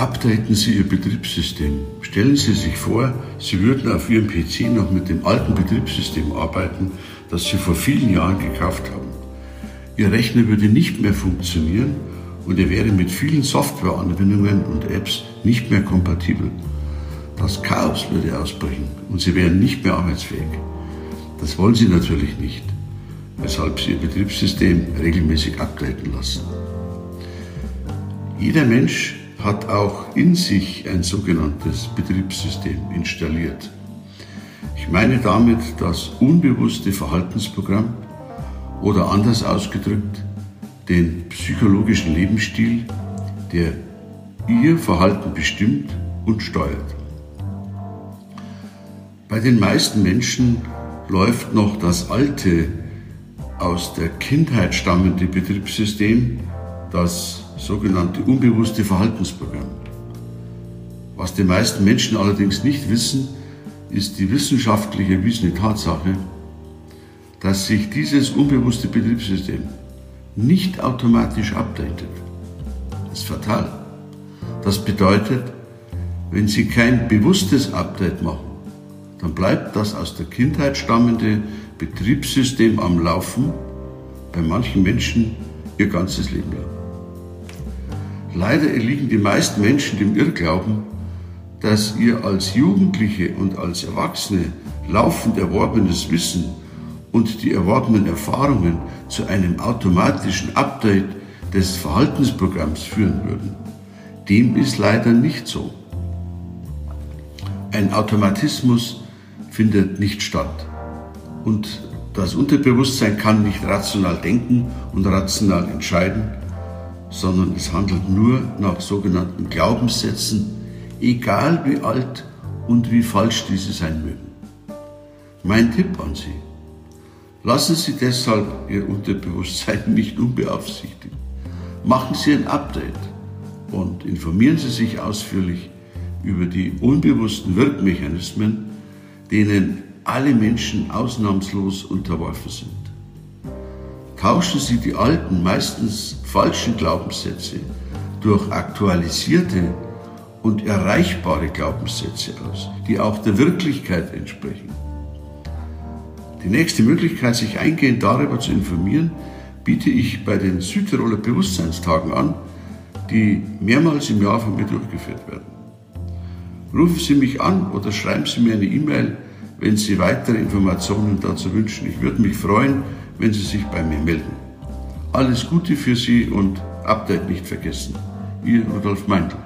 Updaten Sie Ihr Betriebssystem. Stellen Sie sich vor, Sie würden auf Ihrem PC noch mit dem alten Betriebssystem arbeiten, das Sie vor vielen Jahren gekauft haben. Ihr Rechner würde nicht mehr funktionieren und er wäre mit vielen Softwareanwendungen und Apps nicht mehr kompatibel. Das Chaos würde ausbrechen und Sie wären nicht mehr arbeitsfähig. Das wollen Sie natürlich nicht, weshalb Sie Ihr Betriebssystem regelmäßig updaten lassen. Jeder Mensch hat auch in sich ein sogenanntes Betriebssystem installiert. Ich meine damit das unbewusste Verhaltensprogramm oder anders ausgedrückt den psychologischen Lebensstil, der Ihr Verhalten bestimmt und steuert. Bei den meisten Menschen läuft noch das alte, aus der Kindheit stammende Betriebssystem, das sogenannte unbewusste Verhaltensprogramm. Was die meisten Menschen allerdings nicht wissen, ist die wissenschaftlich erwiesene Tatsache, dass sich dieses unbewusste Betriebssystem nicht automatisch updatet. Das ist fatal. Das bedeutet, wenn Sie kein bewusstes Update machen, dann bleibt das aus der Kindheit stammende Betriebssystem am Laufen, bei manchen Menschen ihr ganzes Leben lang. Leider erliegen die meisten Menschen dem Irrglauben, dass ihr als Jugendliche und als Erwachsene laufend erworbenes Wissen und die erworbenen Erfahrungen zu einem automatischen Update des Verhaltensprogramms führen würden. Dem ist leider nicht so. Ein Automatismus findet nicht statt. Und das Unterbewusstsein kann nicht rational denken und rational entscheiden, sondern es handelt nur nach sogenannten Glaubenssätzen, egal wie alt und wie falsch diese sein mögen. Mein Tipp an Sie, lassen Sie deshalb Ihr Unterbewusstsein nicht unbeaufsichtigt. Machen Sie ein Update und informieren Sie sich ausführlich über die unbewussten Wirkmechanismen, denen alle Menschen ausnahmslos unterworfen sind. Tauschen Sie die alten, meistens falschen Glaubenssätze durch aktualisierte und erreichbare Glaubenssätze aus, die auch der Wirklichkeit entsprechen. Die nächste Möglichkeit, sich eingehend darüber zu informieren, biete ich bei den Südtiroler Bewusstseinstagen an, die mehrmals im Jahr von mir durchgeführt werden. Rufen Sie mich an oder schreiben Sie mir eine E-Mail, wenn Sie weitere Informationen dazu wünschen. Ich würde mich freuen, wenn Sie sich bei mir melden. Alles Gute für Sie und Update nicht vergessen. Ihr Rudolf Meindl.